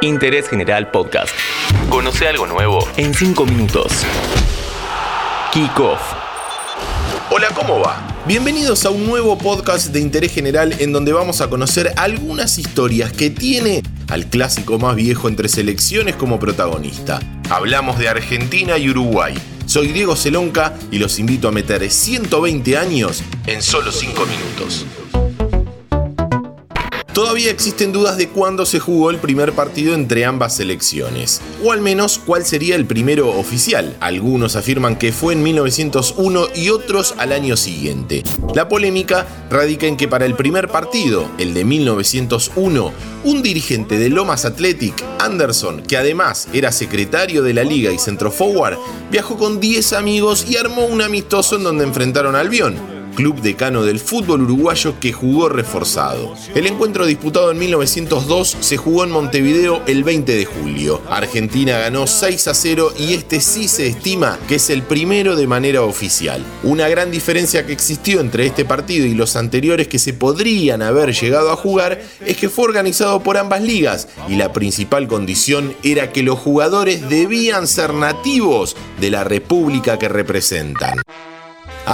Interés General Podcast. Conoce algo nuevo en 5 minutos. Kick Off. Hola, ¿cómo va? Bienvenidos a un nuevo podcast de interés general en donde vamos a conocer algunas historias que tiene al clásico más viejo entre selecciones como protagonista. Hablamos de Argentina y Uruguay. Soy Diego Celonca y los invito a meter 120 años en solo 5 minutos. Todavía existen dudas de cuándo se jugó el primer partido entre ambas selecciones, o al menos cuál sería el primero oficial. Algunos afirman que fue en 1901 y otros al año siguiente. La polémica radica en que para el primer partido, el de 1901, un dirigente de Lomas Athletic, Anderson, que además era secretario de la liga y centro forward, viajó con 10 amigos y armó un amistoso en donde enfrentaron al Albión club decano del fútbol uruguayo que jugó reforzado. El encuentro disputado en 1902 se jugó en Montevideo el 20 de julio. Argentina ganó 6 a 0 y este sí se estima que es el primero de manera oficial. Una gran diferencia que existió entre este partido y los anteriores que se podrían haber llegado a jugar es que fue organizado por ambas ligas y la principal condición era que los jugadores debían ser nativos de la república que representan.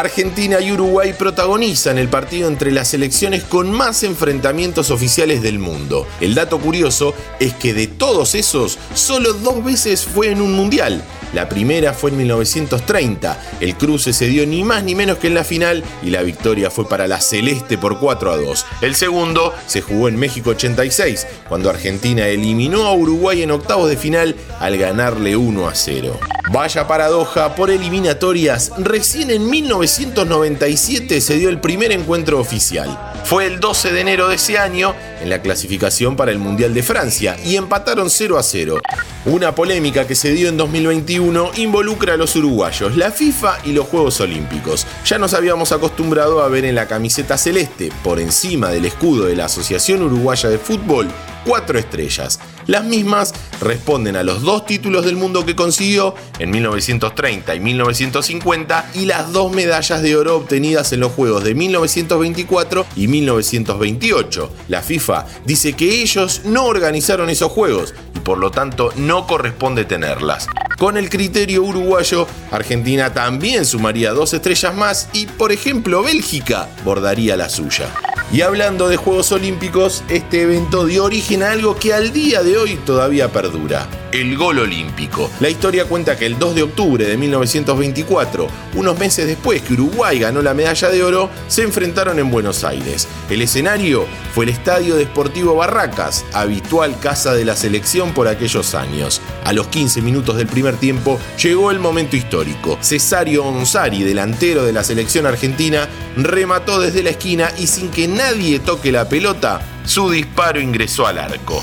Argentina y Uruguay protagonizan el partido entre las selecciones con más enfrentamientos oficiales del mundo. El dato curioso es que de todos esos, solo dos veces fue en un mundial. La primera fue en 1930. El cruce se dio ni más ni menos que en la final y la victoria fue para la Celeste por 4 a 2. El segundo se jugó en México 86, cuando Argentina eliminó a Uruguay en octavos de final al ganarle 1 a 0. Vaya paradoja, por eliminatorias, recién en 1997 se dio el primer encuentro oficial. Fue el 12 de enero de ese año en la clasificación para el Mundial de Francia y empataron 0 a 0. Una polémica que se dio en 2021 involucra a los uruguayos, la FIFA y los Juegos Olímpicos. Ya nos habíamos acostumbrado a ver en la camiseta celeste, por encima del escudo de la Asociación Uruguaya de Fútbol, cuatro estrellas. Las mismas responden a los dos títulos del mundo que consiguió en 1930 y 1950 y las dos medallas de oro obtenidas en los Juegos de 1924 y 1928. La FIFA dice que ellos no organizaron esos Juegos y por lo tanto no corresponde tenerlas. Con el criterio uruguayo, Argentina también sumaría dos estrellas más y, por ejemplo, Bélgica bordaría la suya. Y hablando de Juegos Olímpicos, este evento dio origen a algo que al día de hoy todavía perdura, el gol olímpico. La historia cuenta que el 2 de octubre de 1924, unos meses después que Uruguay ganó la medalla de oro, se enfrentaron en Buenos Aires. El escenario fue el Estadio Deportivo Barracas, habitual casa de la selección por aquellos años. A los 15 minutos del primer tiempo llegó el momento histórico. Cesario Onsari, delantero de la selección argentina, remató desde la esquina y sin que nadie toque la pelota, su disparo ingresó al arco.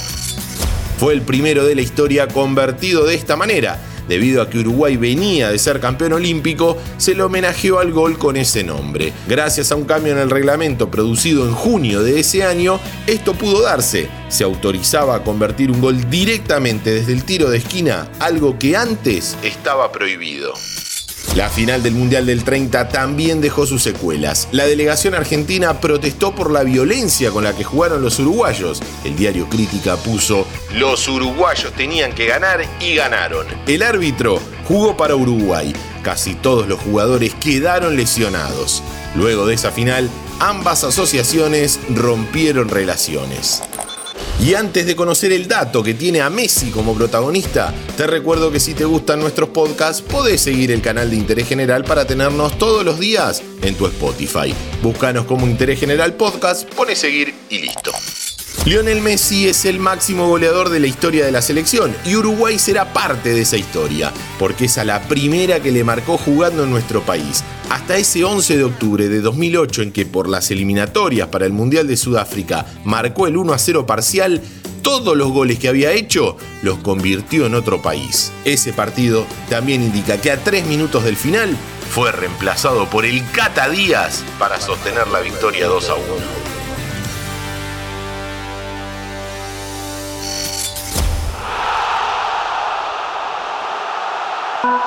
Fue el primero de la historia convertido de esta manera. Debido a que Uruguay venía de ser campeón olímpico, se le homenajeó al gol con ese nombre. Gracias a un cambio en el reglamento producido en junio de ese año, esto pudo darse. Se autorizaba a convertir un gol directamente desde el tiro de esquina, algo que antes estaba prohibido. La final del Mundial del 30 también dejó sus secuelas. La delegación argentina protestó por la violencia con la que jugaron los uruguayos. El diario Crítica puso, los uruguayos tenían que ganar y ganaron. El árbitro jugó para Uruguay. Casi todos los jugadores quedaron lesionados. Luego de esa final, ambas asociaciones rompieron relaciones. Y antes de conocer el dato que tiene a Messi como protagonista, te recuerdo que si te gustan nuestros podcasts, podés seguir el canal de Interés General para tenernos todos los días en tu Spotify. Búscanos como Interés General Podcast, pone seguir y listo. Lionel Messi es el máximo goleador de la historia de la selección y Uruguay será parte de esa historia, porque es a la primera que le marcó jugando en nuestro país. Hasta ese 11 de octubre de 2008 en que por las eliminatorias para el Mundial de Sudáfrica marcó el 1 a 0 parcial, todos los goles que había hecho los convirtió en otro país. Ese partido también indica que a tres minutos del final fue reemplazado por el Cata Díaz para sostener la victoria 2 a 1.